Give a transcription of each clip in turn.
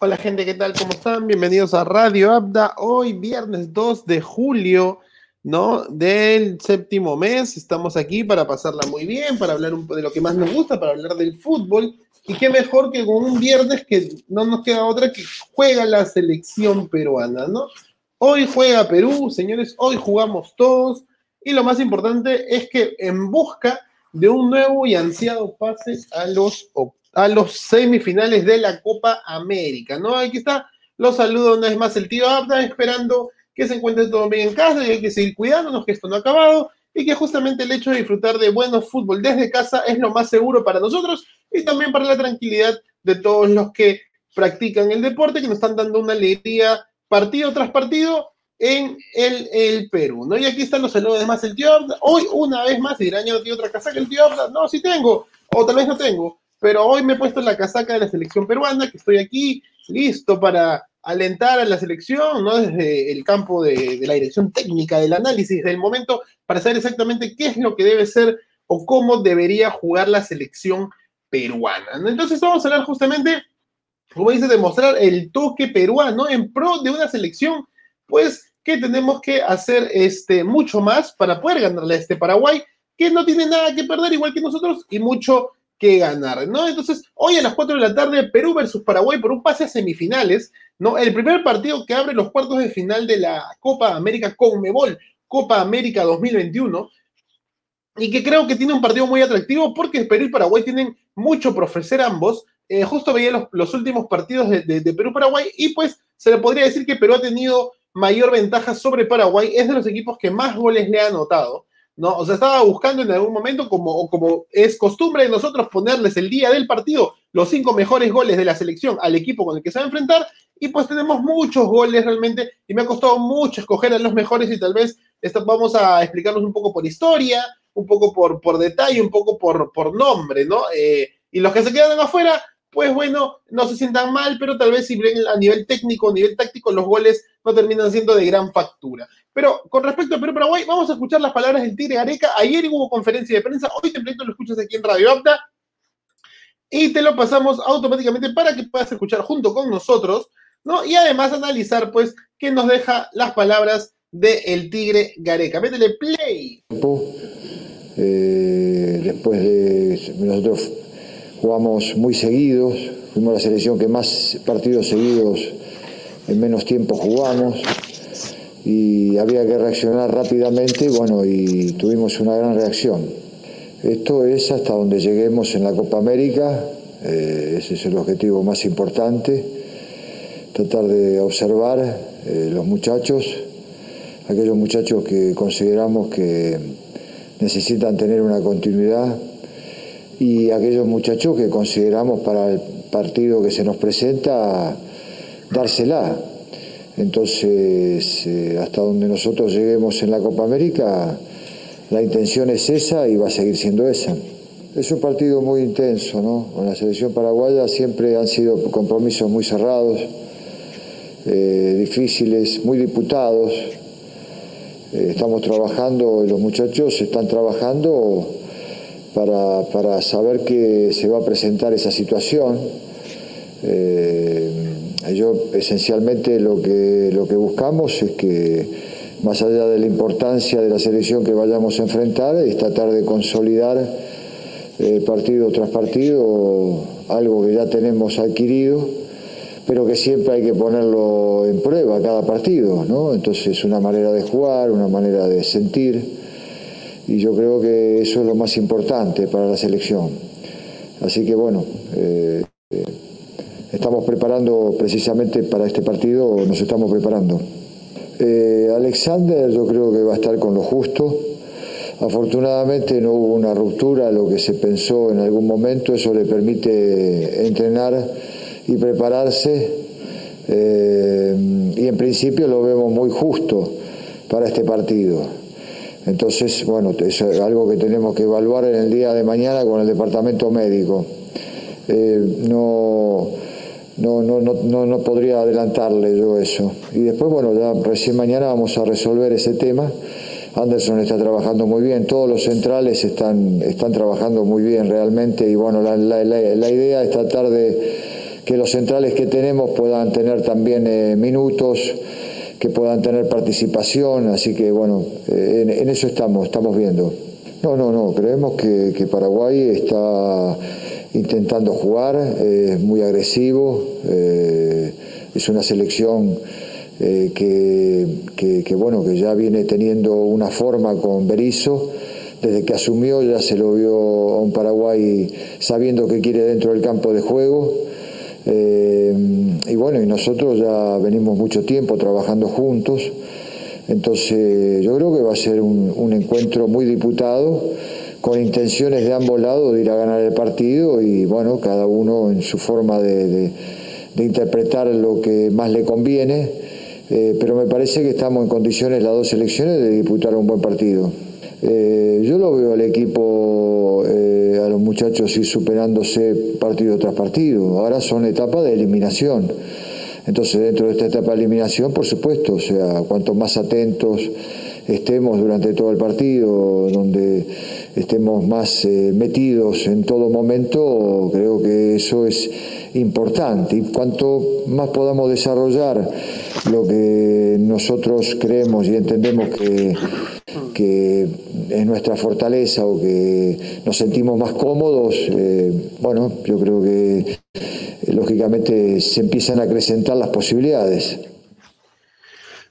Hola gente, ¿qué tal? ¿Cómo están? Bienvenidos a Radio Abda. Hoy viernes 2 de julio, ¿no? Del séptimo mes. Estamos aquí para pasarla muy bien, para hablar un de lo que más nos gusta, para hablar del fútbol. Y qué mejor que con un viernes que no nos queda otra que juega la selección peruana, ¿no? Hoy juega Perú, señores, hoy jugamos todos. Y lo más importante es que en busca de un nuevo y ansiado pase a los octavos a los semifinales de la Copa América, ¿no? Aquí está, los saludo una vez más el tío Abda, esperando que se encuentre todo bien en casa y hay que seguir cuidándonos, que esto no ha acabado y que justamente el hecho de disfrutar de bueno fútbol desde casa es lo más seguro para nosotros y también para la tranquilidad de todos los que practican el deporte, que nos están dando una alegría partido tras partido en el, Perú, ¿no? Y aquí están los saludos más el tío Abda. Hoy, una vez más, dirán, no tengo otra casa que el tío Abda. No, sí tengo, o tal vez no tengo pero hoy me he puesto la casaca de la selección peruana, que estoy aquí listo para alentar a la selección, ¿no? Desde el campo de, la dirección técnica, del análisis del momento, para saber exactamente qué es lo que debe ser o cómo debería jugar la selección peruana. Entonces vamos a hablar justamente, como dice, de mostrar el toque peruano en pro de una selección, pues que tenemos que hacer este, mucho más para poder ganarle a este Paraguay, que no tiene nada que perder igual que nosotros y mucho que ganar, ¿no? Entonces, hoy a las 4 de la tarde, Perú versus Paraguay por un pase a semifinales, ¿no? El primer partido que abre los cuartos de final de la Copa América Conmebol, Copa América 2021, y que creo que tiene un partido muy atractivo porque Perú y Paraguay tienen mucho por ofrecer ambos. Eh, justo veía los, últimos partidos de, de Perú-Paraguay y pues se le podría decir que Perú ha tenido mayor ventaja sobre Paraguay, es de los equipos que más goles le ha anotado. ¿No? O sea, estaba buscando en algún momento, como, como es costumbre de nosotros, ponerles el día del partido los cinco mejores goles de la selección al equipo con el que se va a enfrentar, y pues tenemos muchos goles realmente, y me ha costado mucho escoger a los mejores, y tal vez esto vamos a explicarlos un poco por historia, un poco por, por detalle, un poco por, por nombre, ¿no? Eh, y los que se quedan afuera, pues bueno, no se sientan mal, pero tal vez si ven a nivel técnico, a nivel táctico, los goles no terminan siendo de gran factura. Pero con respecto a Perú-Paraguay, vamos a escuchar las palabras del Tigre Gareca. Ayer hubo conferencia de prensa, hoy tempranito lo escuchas aquí en Radio Apta. Y te lo pasamos automáticamente para que puedas escuchar junto con nosotros, ¿no? Y además analizar, pues, qué nos deja las palabras del el Tigre Gareca. Métele play. Eh, después de nosotros jugamos muy seguidos, fuimos la selección que más partidos seguidos en menos tiempo jugamos y había que reaccionar rápidamente bueno, y tuvimos una gran reacción. Esto es hasta donde lleguemos en la Copa América, eh, ese es el objetivo más importante, tratar de observar eh, los muchachos, aquellos muchachos que consideramos que necesitan tener una continuidad y aquellos muchachos que consideramos para el partido que se nos presenta dársela. Entonces, eh, hasta donde nosotros lleguemos en la Copa América, la intención es esa y va a seguir siendo esa. Es un partido muy intenso, ¿no? Con la selección paraguaya siempre han sido compromisos muy cerrados, eh, difíciles, muy diputados. Eh, estamos trabajando, los muchachos están trabajando para, para, saber que se va a presentar esa situación. Yo esencialmente lo que, lo que buscamos es que, más allá de la importancia de la selección que vayamos a enfrentar, es tratar de consolidar eh, partido tras partido algo que ya tenemos adquirido, pero que siempre hay que ponerlo en prueba cada partido, ¿no? Entonces una manera de jugar, una manera de sentir, y yo creo que eso es lo más importante para la selección. Así que bueno, eh, estamos preparando precisamente para este partido, nos estamos preparando. Eh, Alexander yo creo que va a estar con lo justo. Afortunadamente no hubo una ruptura, lo que se pensó en algún momento, eso le permite entrenar y prepararse eh, y en principio lo vemos muy justo para este partido. Entonces, bueno, es algo que tenemos que evaluar en el día de mañana con el departamento médico. Eh, no no, no, no, no, podría adelantarle yo eso. Y después, bueno, ya recién mañana vamos a resolver ese tema. Anderson está trabajando muy bien, todos los centrales están, están trabajando muy bien realmente y bueno, la, la, idea es tratar de que los centrales que tenemos puedan tener también eh, minutos, que puedan tener participación, así que bueno, eh, en, eso estamos, estamos viendo. No, no, no, creemos que, Paraguay está intentando jugar, es muy agresivo, es una selección que, bueno, que ya viene teniendo una forma con Berizzo desde que asumió ya se lo vio a un Paraguay sabiendo que quiere dentro del campo de juego. Eh, y bueno, y nosotros ya venimos mucho tiempo trabajando juntos. Entonces yo creo que va a ser un, encuentro muy diputado, con intenciones de ambos lados de ir a ganar el partido y bueno, cada uno en su forma de, interpretar lo que más le conviene. Eh, pero me parece que estamos en condiciones las dos selecciones de disputar un buen partido. Eh, yo lo veo al equipo, eh, a los muchachos ir superándose partido tras partido. Ahora son etapas de eliminación. Entonces, dentro de esta etapa de eliminación, por supuesto, o sea, cuanto más atentos estemos durante todo el partido, donde estemos más eh, metidos en todo momento, creo que eso es importante. Y cuanto más podamos desarrollar lo que nosotros creemos y entendemos que que es nuestra fortaleza o que nos sentimos más cómodos, eh, bueno, yo creo que lógicamente se empiezan a acrecentar las posibilidades.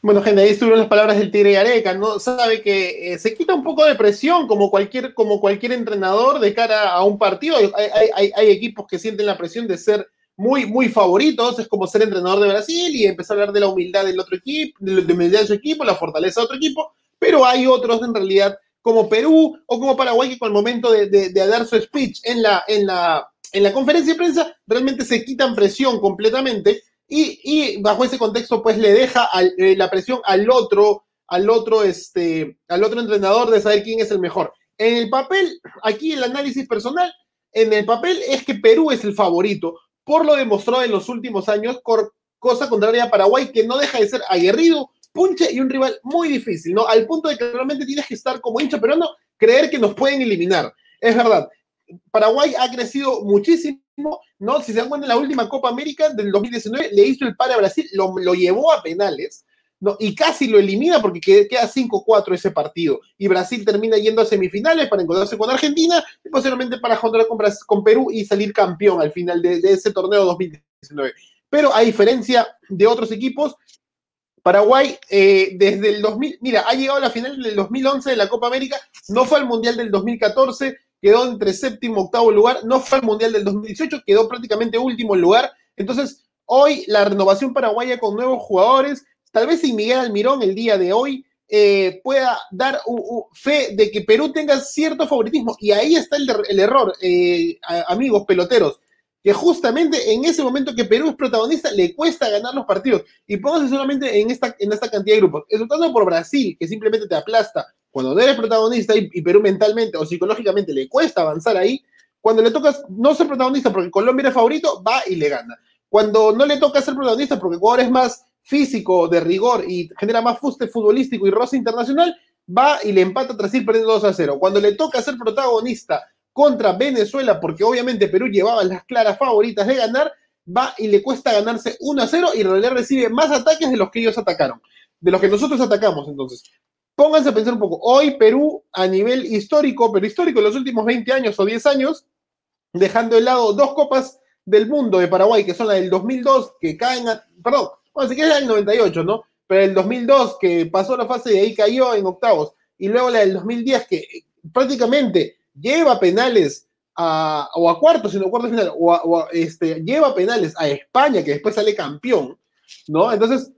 Bueno, gente, ahí estuvieron las palabras del Tigre Areca, ¿no? Sabe que eh, se quita un poco de presión como cualquier, como cualquier entrenador de cara a un partido. Hay, hay, equipos que sienten la presión de ser muy, muy favoritos, es como ser entrenador de Brasil y empezar a hablar de la humildad del otro equipo, de la humildad de su equipo, la fortaleza de otro equipo pero hay otros en realidad como Perú o como Paraguay que con el momento de, dar su speech en la, en, la, en la conferencia de prensa realmente se quitan presión completamente y, bajo ese contexto pues le deja eh, la presión al otro, al otro, este, al otro entrenador de saber quién es el mejor. En el papel, aquí el análisis personal, en el papel es que Perú es el favorito por lo demostrado en los últimos años, cosa contraria a Paraguay que no deja de ser aguerrido, punche y un rival muy difícil, ¿no? Al punto de que realmente tienes que estar como hincha peruano, creer que nos pueden eliminar. Es verdad. Paraguay ha crecido muchísimo, ¿no? Si se dan cuenta, en la última Copa América del 2019 le hizo el par a Brasil, lo, lo llevó a penales, ¿no? Y casi lo elimina porque queda 5-4 ese partido. Y Brasil termina yendo a semifinales para encontrarse con Argentina y posiblemente para juntar con, con Perú y salir campeón al final de, de ese torneo 2019. Pero a diferencia de otros equipos, Paraguay, eh, desde el 2000, mira, ha llegado a la final del 2011 de la Copa América, no fue al Mundial del 2014, quedó entre séptimo y octavo lugar, no fue al Mundial del 2018, quedó prácticamente último lugar. Entonces, hoy la renovación paraguaya con nuevos jugadores, tal vez sin Miguel Almirón el día de hoy, eh, pueda dar fe de que Perú tenga cierto favoritismo. Y ahí está el, error, eh, amigos peloteros que justamente en ese momento que Perú es protagonista le cuesta ganar los partidos. Y póngase solamente en esta, en esta cantidad de grupos. Resultando por Brasil, que simplemente te aplasta cuando no eres protagonista y, Perú mentalmente o psicológicamente le cuesta avanzar ahí. Cuando le tocas no ser protagonista porque Colombia era favorito, va y le gana. Cuando no le toca ser protagonista porque Ecuador es más físico, de rigor y genera más fuste futbolístico y roce internacional, va y le empata tras ir perdiendo 2 a 0. Cuando le toca ser protagonista contra Venezuela, porque obviamente Perú llevaba las claras favoritas de ganar, va y le cuesta ganarse 1 a 0 y en realidad recibe más ataques de los que ellos atacaron, de los que nosotros atacamos. Entonces, pónganse a pensar un poco. Hoy Perú, a nivel histórico, pero histórico en los últimos 20 años o 10 años, dejando de lado dos copas del mundo de Paraguay, que son la del 2002, que caen, a, perdón, bueno, si quieres la del 98, ¿no? Pero el 2002, que pasó la fase y ahí cayó en octavos, y luego la del 2010, que prácticamente lleva penales a, o a cuartos, sino cuartos final, o, este, lleva penales a España, que después sale campeón, ¿no? Entonces,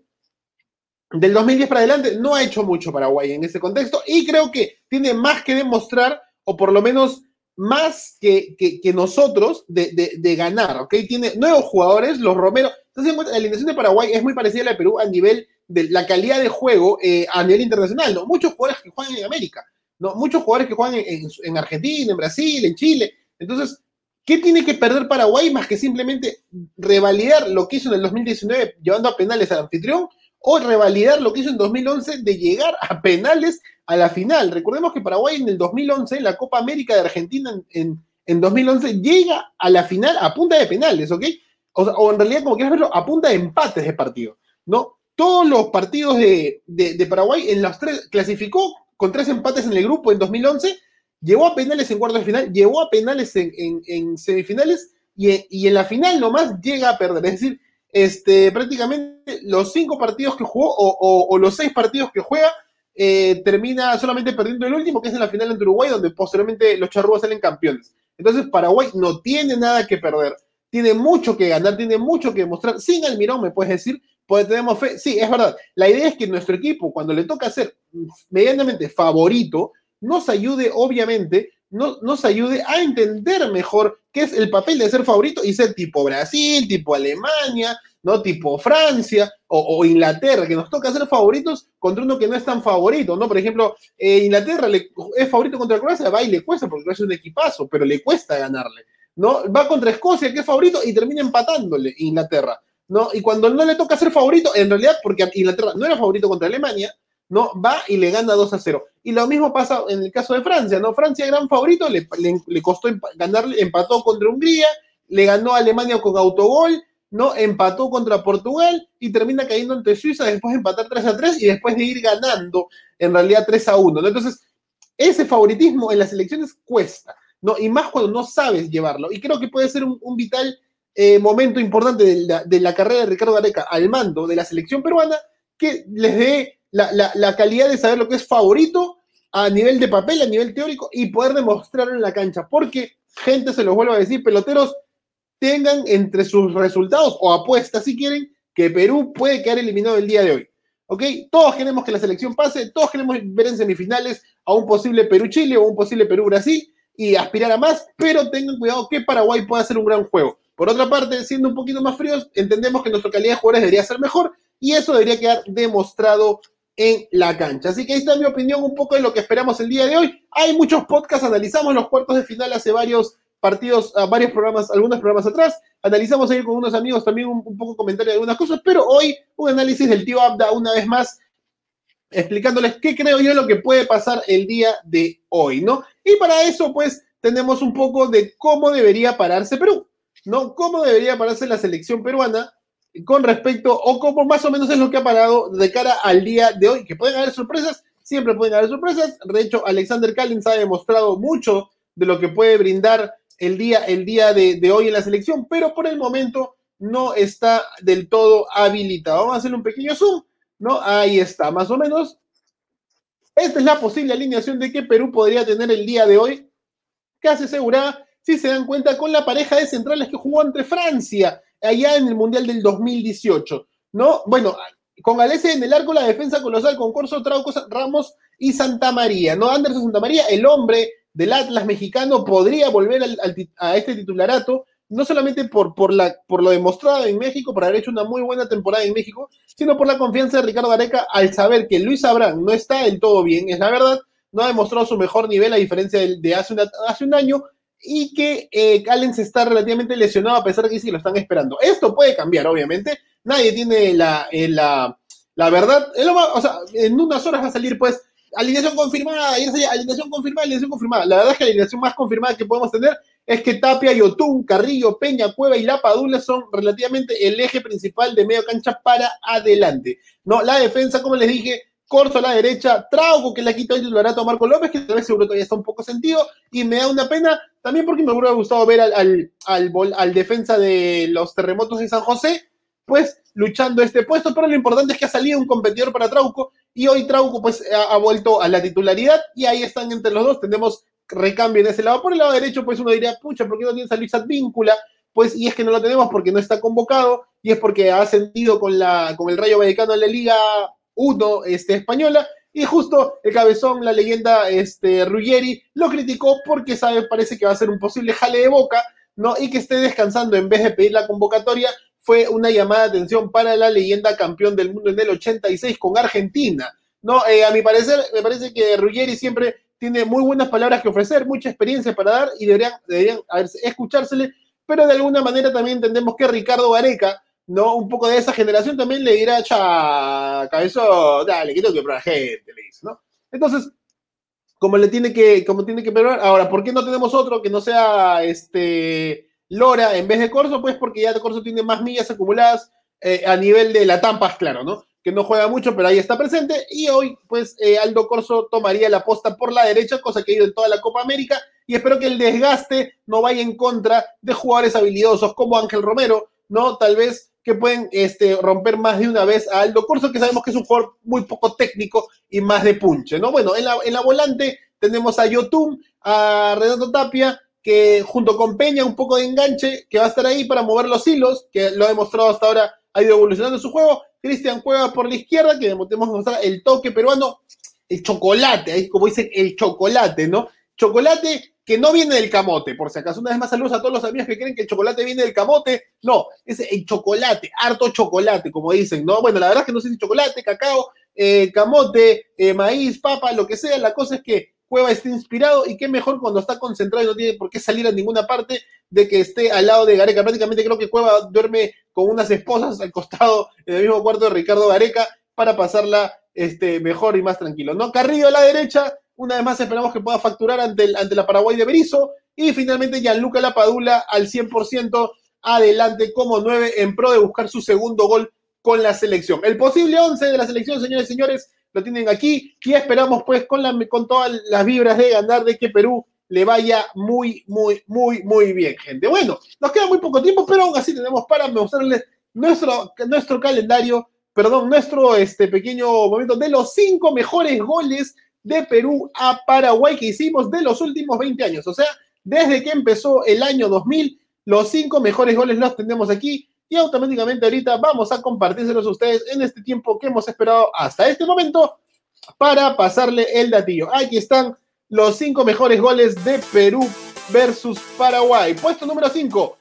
del 2010 para adelante no ha hecho mucho Paraguay en ese contexto y creo que tiene más que demostrar, o por lo menos más que, que, nosotros, de, de, ganar, ¿ok? Tiene nuevos jugadores, los Romero. Entonces, la alineación de Paraguay es muy parecida a la de Perú a nivel de la calidad de juego eh, a nivel internacional, ¿no? Muchos jugadores que juegan en América. ¿no? Muchos jugadores que juegan en, Argentina, en Brasil, en Chile. Entonces, ¿qué tiene que perder Paraguay más que simplemente revalidar lo que hizo en el 2019 llevando a penales al anfitrión o revalidar lo que hizo en 2011 de llegar a penales a la final? Recordemos que Paraguay en el 2011, en la Copa América de Argentina en, en 2011, llega a la final a punta de penales, ¿ok? o, en realidad, como quieras verlo, a empates de partido, ¿no? Todos los partidos de, Paraguay en los tres clasificó con tres empates en el grupo en 2011, llevó a penales en cuartos de final, llevó a penales en, semifinales y, en la final nomás llega a perder. Es decir, este, prácticamente los cinco partidos que jugó o, los seis partidos que juega, eh, termina solamente perdiendo el último, que es en la final ante Uruguay, donde posteriormente los charrúas salen campeones. Entonces Paraguay no tiene nada que perder, tiene mucho que ganar, tiene mucho que demostrar. Sin Almirón, me puedes decir, pues tenemos fe. Sí, es verdad. La idea es que nuestro equipo, cuando le toca ser medianamente favorito, nos ayude, obviamente, no, nos ayude a entender mejor qué es el papel de ser favorito y ser tipo Brasil, tipo Alemania, ¿no? Tipo Francia o, Inglaterra, que nos toca ser favoritos contra uno que no es tan favorito, ¿no? Por ejemplo, eh, Inglaterra es favorito contra Croacia, va y le cuesta, porque es un equipazo, pero le cuesta ganarle, ¿no? Va contra Escocia, que es favorito, y termina empatándole Inglaterra, ¿no? Y cuando no le toca ser favorito, en realidad, porque Inglaterra no era favorito contra Alemania, ¿no? Va y le gana 2 a 0. Y lo mismo pasa en el caso de Francia, ¿no? Francia, gran favorito, le, le costó ganarle, empató contra Hungría, le ganó a Alemania con autogol, ¿no? Empató contra Portugal y termina cayendo ante Suiza después de empatar 3 a 3 y después de ir ganando en realidad 3 a 1, ¿no? Entonces, ese favoritismo en las elecciones cuesta, ¿no? Y más cuando no sabes llevarlo. Y creo que puede ser un, vital eh, momento importante de la, carrera de Ricardo Gareca al mando de la selección peruana que les dé la, calidad de saber lo que es favorito a nivel de papel, a nivel teórico y poder demostrarlo en la cancha. Porque, gente, se los vuelvo a decir, peloteros tengan entre sus resultados o apuestas, si quieren, que Perú puede quedar eliminado el día de hoy. ¿Ok? Todos queremos que la selección pase, todos queremos ver en semifinales a un posible Perú-Chile o un posible Perú-Brasil y aspirar a más, pero tengan cuidado que Paraguay pueda hacer un gran juego. Por otra parte, siendo un poquito más fríos, entendemos que nuestra calidad de jugadores debería ser mejor y eso debería quedar demostrado en la cancha. Así que ahí está mi opinión un poco de lo que esperamos el día de hoy. Hay muchos podcasts, analizamos los cuartos de final hace varios partidos, a varios programas, algunos programas atrás. Analizamos ahí con unos amigos también un, poco comentario de algunas cosas, pero hoy un análisis del tío Abda una vez más explicándoles qué creo yo lo que puede pasar el día de hoy, ¿no? Y para eso, pues, tenemos un poco de cómo debería pararse Perú, ¿no? Cómo debería pararse la selección peruana con respecto, o cómo más o menos es lo que ha parado de cara al día de hoy, que pueden haber sorpresas, siempre pueden haber sorpresas. De hecho, Alexander Callins ha demostrado mucho de lo que puede brindar el día, el día de, hoy en la selección, pero por el momento no está del todo habilitado. Vamos a hacer un pequeño zoom, ¿no? Ahí está, más o menos. Esta es la posible alineación de que Perú podría tener el día de hoy, casi asegurada, si se dan cuenta, con la pareja de centrales que jugó entre Francia, allá en el Mundial del 2018, ¿no? Bueno, con Alessia en el arco, la defensa colosal con Corso, Trauco, Ramos y Santa María, ¿no? Anderson Santa María, el hombre del Atlas mexicano podría volver a este titularato, no solamente por, por, lo demostrado en México, por haber hecho una muy buena temporada en México, sino por la confianza de Ricardo Gareca al saber que Luis Abraham no está del todo bien, es la verdad, no ha demostrado su mejor nivel a diferencia de, hace, hace un año, y que eh, Callens está relativamente lesionado a pesar de que sí lo están esperando. Esto puede cambiar, obviamente. Nadie tiene la, eh, la, la verdad. en unas horas va a salir, pues, alineación confirmada, alineación confirmada, alineación confirmada. La verdad es que la alineación más confirmada que podemos tener es que Tapia, Yotun, Carrillo, Peña, Cueva y La Padula son relativamente el eje principal de medio cancha para adelante. No, la defensa, como les dije, Corso a la derecha, Trauco que le ha quitado el titularato a Marco López, que tal vez seguro todavía está un poco sentido, y me da una pena también porque me hubiera gustado ver al, al, al, defensa de los terremotos de San José, pues luchando este puesto, pero lo importante es que ha salido un competidor para Trauco y hoy Trauco pues ha, vuelto a la titularidad y ahí están entre los dos, tenemos recambio en ese lado. Por el lado derecho pues uno diría, pucha, ¿por qué no tienes a Luis Advíncula? Pues y es que no lo tenemos porque no está convocado y es porque ha ascendido con, la, con el Rayo Vallecano en la Liga 1 este, española y justo el cabezón, la leyenda este, Ruggeri, lo criticó porque sabe, parece que va a ser un posible jale de boca, ¿no? Y que esté descansando en vez de pedir la convocatoria fue una llamada de atención para la leyenda campeón del mundo en el 86 con Argentina. No, eh, a mi parecer, me parece que Ruggeri siempre tiene muy buenas palabras que ofrecer, mucha experiencia para dar y deberían, deberían escuchársele, pero de alguna manera también entendemos que Ricardo Gareca, ¿no? Un poco de esa generación también le dirá, cha, cabezón, dale, que tengo que probar gente, le dice, ¿no? Entonces, como le tiene que, como tiene que probar, ahora, ¿por qué no tenemos otro que no sea este Lora en vez de Corso, pues porque ya Corso tiene más millas acumuladas eh, a nivel de la Tampa, claro, ¿no? Que no juega mucho, pero ahí está presente. Y hoy, pues, eh, Aldo Corso tomaría la posta por la derecha, cosa que ha ido en toda la Copa América. Y espero que el desgaste no vaya en contra de jugadores habilidosos como Ángel Romero, ¿no? Tal vez que pueden este, romper más de una vez a Aldo Corso, que sabemos que es un jugador muy poco técnico y más de punche, ¿no? Bueno, en la, en la volante tenemos a Yotun, a Renato Tapia, que junto con Peña, un poco de enganche, que va a estar ahí para mover los hilos, que lo ha demostrado hasta ahora, ha ido evolucionando su juego. Cristian Cueva por la izquierda, que debemos mostrar el toque peruano, el chocolate, ahí como dicen, el chocolate, ¿no? Chocolate que no viene del camote, por si acaso. Una vez más, saludos a todos los amigos que creen que el chocolate viene del camote. No, es el chocolate, harto chocolate, como dicen, ¿no? Bueno, la verdad es que no sé si chocolate, cacao, eh, camote, eh, maíz, papa, lo que sea. La cosa es que Cueva esté inspirado y qué mejor cuando está concentrado y no tiene por qué salir a ninguna parte de que esté al lado de Gareca. Prácticamente creo que Cueva duerme con unas esposas al costado en el mismo cuarto de Ricardo Gareca para pasarla este, mejor y más tranquilo. ¿no? Carrillo a la derecha, una vez más esperamos que pueda facturar ante, el, ante la Paraguay de Berizo y finalmente Gianluca Lapadula al 100% adelante como 9 en pro de buscar su segundo gol con la selección. El posible 11 de la selección, señores y señores, lo tienen aquí y esperamos pues con, la, con todas las vibras de ganar de que Perú le vaya muy, muy, muy, muy bien, gente. Bueno, nos queda muy poco tiempo, pero aún así tenemos para mostrarles nuestro, nuestro calendario, perdón, nuestro este pequeño momento de los cinco mejores goles de Perú a Paraguay que hicimos de los últimos 20 años. O sea, desde que empezó el año 2000, los cinco mejores goles los tenemos aquí y automáticamente ahorita vamos a compartírselos a ustedes en este tiempo que hemos esperado hasta este momento para pasarle el datillo. Aquí están los cinco mejores goles de Perú versus Paraguay. Puesto número 5,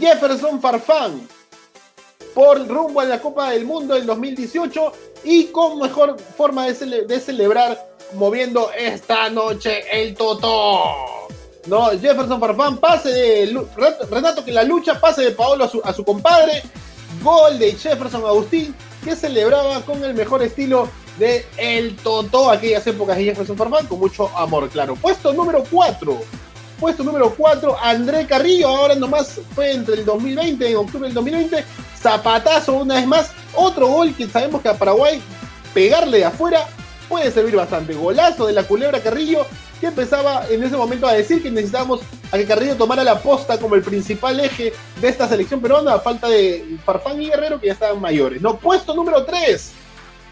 Jefferson Farfán por rumbo a la Copa del Mundo del 2018 y con mejor forma de, celebrar moviendo esta noche el Totó. ¿no? Jefferson Farfán, pase de Renato que la lucha, pase de Paolo a su, compadre, gol de Jefferson Agustín, que celebraba con el mejor estilo de el Totó, aquellas épocas de Jefferson Farfán, con mucho amor, claro. Puesto número 4. Puesto número 4, André Carrillo, ahora nomás fue entre el 2020, en octubre del 2020, zapatazo una vez más, otro gol que sabemos que a Paraguay pegarle de afuera puede servir bastante. Golazo de la culebra Carrillo, que empezaba en ese momento a decir que necesitábamos a que Carrillo tomara la posta como el principal eje de esta selección peruana, a falta de Farfán y Guerrero, que ya estaban mayores. No, puesto número 3.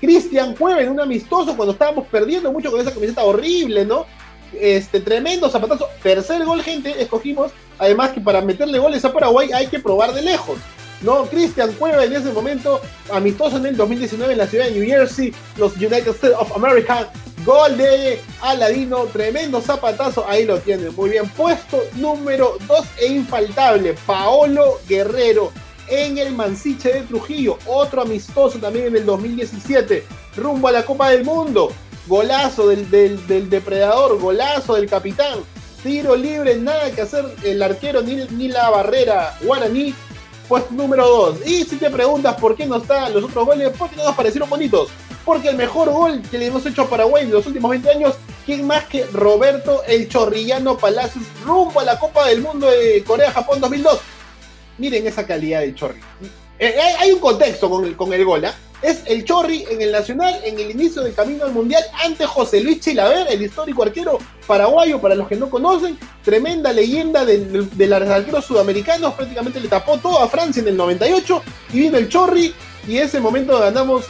Cristian Cueva en un amistoso cuando estábamos perdiendo mucho con esa camiseta horrible, ¿no? Este tremendo zapatazo. Tercer gol, gente, escogimos. Además que para meterle goles a Paraguay hay que probar de lejos. No, Cristian Cueva en ese momento, amistoso en el 2019 en la ciudad de New Jersey, los United States of America, gol de Aladino, tremendo zapatazo, ahí lo tienen, muy bien, puesto número 2 e infaltable, Paolo Guerrero en el Mansiche de Trujillo, otro amistoso también en el 2017, rumbo a la Copa del Mundo, golazo del, del, depredador, golazo del capitán, tiro libre, nada que hacer el arquero ni, ni la barrera guaraní puesto número 2. Y si te preguntas por qué no están los otros goles, porque no nos parecieron bonitos. Porque el mejor gol que le hemos hecho a Paraguay en los últimos 20 años, ¿quién más que Roberto el Chorrillano Palacios rumbo a la Copa del Mundo de Corea-Japón 2002? Miren esa calidad del Chorri. Eh, eh, hay un contexto con el, con el gol, ¿ah? Es el Chorri en el Nacional en el inicio del camino al Mundial ante José Luis Chilaver, el histórico arquero paraguayo, para los que no conocen, tremenda leyenda de, los arqueros sudamericanos, prácticamente le tapó todo a Francia en el 98 y vino el Chorri y ese momento ganamos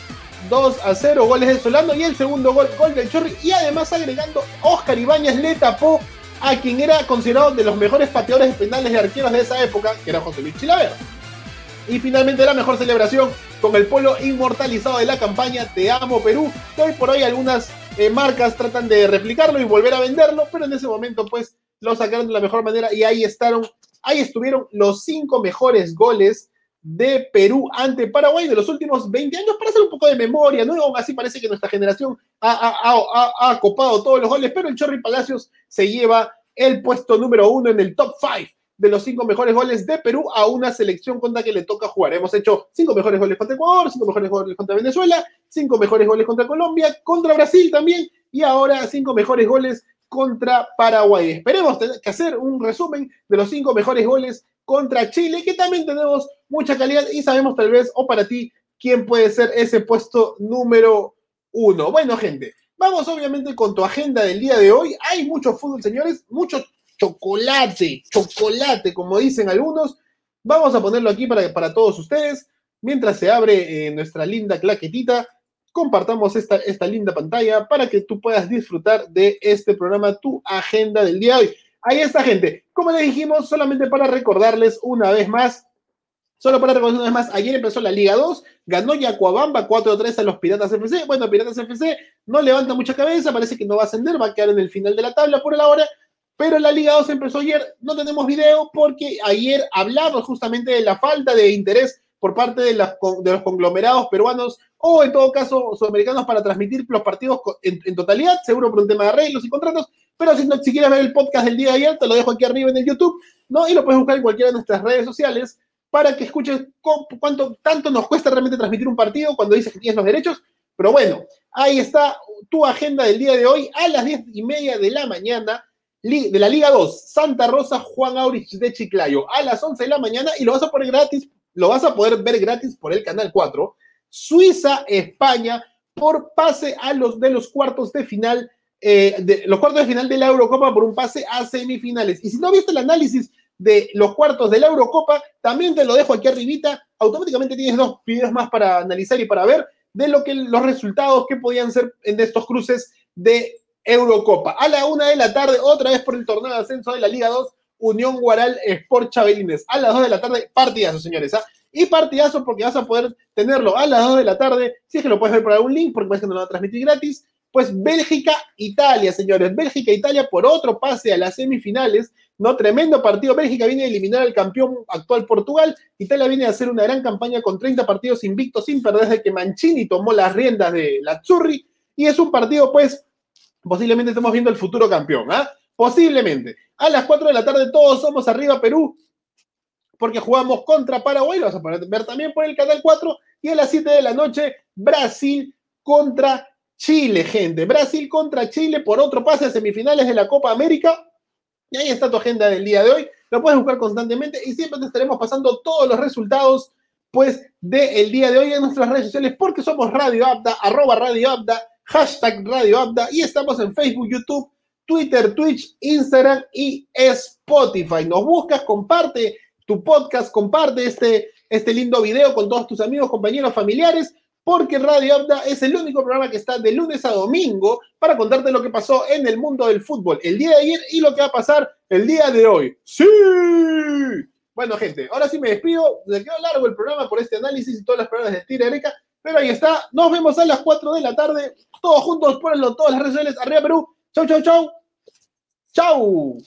2 a 0 goles de Solano y el segundo gol, gol del Chorri y además agregando Oscar Ibáñez le tapó a quien era considerado de los mejores pateadores penales de arqueros de esa época, que era José Luis Chilaver. Y finalmente la mejor celebración con el polo inmortalizado de la campaña Te amo Perú, hoy por hoy algunas eh, marcas tratan de replicarlo y volver a venderlo, pero en ese momento pues lo sacaron de la mejor manera y ahí estaron, ahí estuvieron los cinco mejores goles de Perú ante Paraguay de los últimos 20 años para hacer un poco de memoria, ¿no? Aún así parece que nuestra generación ha, copado todos los goles, pero el Chorri Palacios se lleva el puesto número uno en el top 5 de los cinco mejores goles de Perú a una selección contra que le toca jugar. Hemos hecho cinco mejores goles contra Ecuador, cinco mejores goles contra Venezuela, cinco mejores goles contra Colombia, contra Brasil también, y ahora cinco mejores goles contra Paraguay. Esperemos tener que hacer un resumen de los cinco mejores goles contra Chile, que también tenemos mucha calidad y sabemos tal vez, o para ti, quién puede ser ese puesto número uno. Bueno, gente, vamos obviamente con tu agenda del día de hoy. Hay mucho fútbol, señores, mucho chocolate, chocolate, como dicen algunos. Vamos a ponerlo aquí para, para todos ustedes. Mientras se abre eh, nuestra linda claquetita, compartamos esta, esta linda pantalla para que tú puedas disfrutar de este programa, tu agenda del día de hoy. Ahí está, gente. Como le dijimos, solamente para recordarles una vez más, solo para recordarles una vez más, ayer empezó la Liga 2, ganó Yacuabamba 4-3 a los Piratas FC. Bueno, Piratas FC no levanta mucha cabeza, parece que no va a ascender, va a quedar en el final de la tabla por ahora, pero la Liga 2 empezó ayer, no tenemos video porque ayer hablamos justamente de la falta de interés por parte de, de los conglomerados peruanos o en todo caso sudamericanos para transmitir los partidos en, totalidad, seguro por un tema de arreglos y contratos, pero si, no, si quieres ver el podcast del día de ayer, te lo dejo aquí arriba en el YouTube, ¿no? Y lo puedes buscar en cualquiera de nuestras redes sociales para que escuches cuánto tanto nos cuesta realmente transmitir un partido cuando dices que tienes los derechos. Pero bueno, ahí está tu agenda del día de hoy a las diez y media de la mañana de la Liga 2, Santa Rosa, Juan Aurich de Chiclayo, a las 11 de la mañana y lo vas a poner gratis, lo vas a poder ver gratis por el canal 4. Suiza, España, por pase a los de los cuartos de final, eh, de los cuartos de final de la Eurocopa por un pase a semifinales. Y si no viste el análisis de los cuartos de la Eurocopa, también te lo dejo aquí arribita. Automáticamente tienes dos videos más para analizar y para ver de lo que los resultados que podían ser en estos cruces de Eurocopa. A la una de la tarde, otra vez por el torneo de ascenso de la Liga 2, Unión Guaral Sport Chabelines. A las dos de la tarde, partidazo, señores. ¿ah? Y partidazo porque vas a poder tenerlo a las 2 de la tarde, si es que lo puedes ver por algún link, porque parece que no lo va a transmitir gratis. Pues Bélgica-Italia, señores. Bélgica-Italia por otro pase a las semifinales. ¿no? Tremendo partido. Bélgica viene a eliminar al campeón actual Portugal. Italia viene a hacer una gran campaña con 30 partidos invictos sin perder desde que Mancini tomó las riendas de la Zurri. Y es un partido, pues, posiblemente estamos viendo el futuro campeón. ¿ah? Posiblemente. A las 4 de la tarde todos somos arriba Perú porque jugamos contra Paraguay, lo vas a ver también por el canal 4, y a las 7 de la noche, Brasil contra Chile, gente. Brasil contra Chile por otro pase a semifinales de la Copa América. Y ahí está tu agenda del día de hoy. Lo puedes buscar constantemente y siempre te estaremos pasando todos los resultados, pues, del día de hoy en nuestras redes sociales, porque somos Radio Abda, arroba Radio Abda, hashtag Radio Abda, y estamos en Facebook, YouTube, Twitter, Twitch, Instagram y Spotify. Nos buscas, comparte tu podcast, comparte este, este lindo video con todos tus amigos, compañeros, familiares, porque Radio Abda es el único programa que está de lunes a domingo para contarte lo que pasó en el mundo del fútbol el día de ayer y lo que va a pasar el día de hoy. ¡Sí! Bueno, gente, ahora sí me despido. Le quedó largo el programa por este análisis y todas las palabras de Tira Erika, pero ahí está. Nos vemos a las 4 de la tarde. Todos juntos, ponenlo todas las redes sociales. Arriba Perú. Chau, chau, chau. Chau.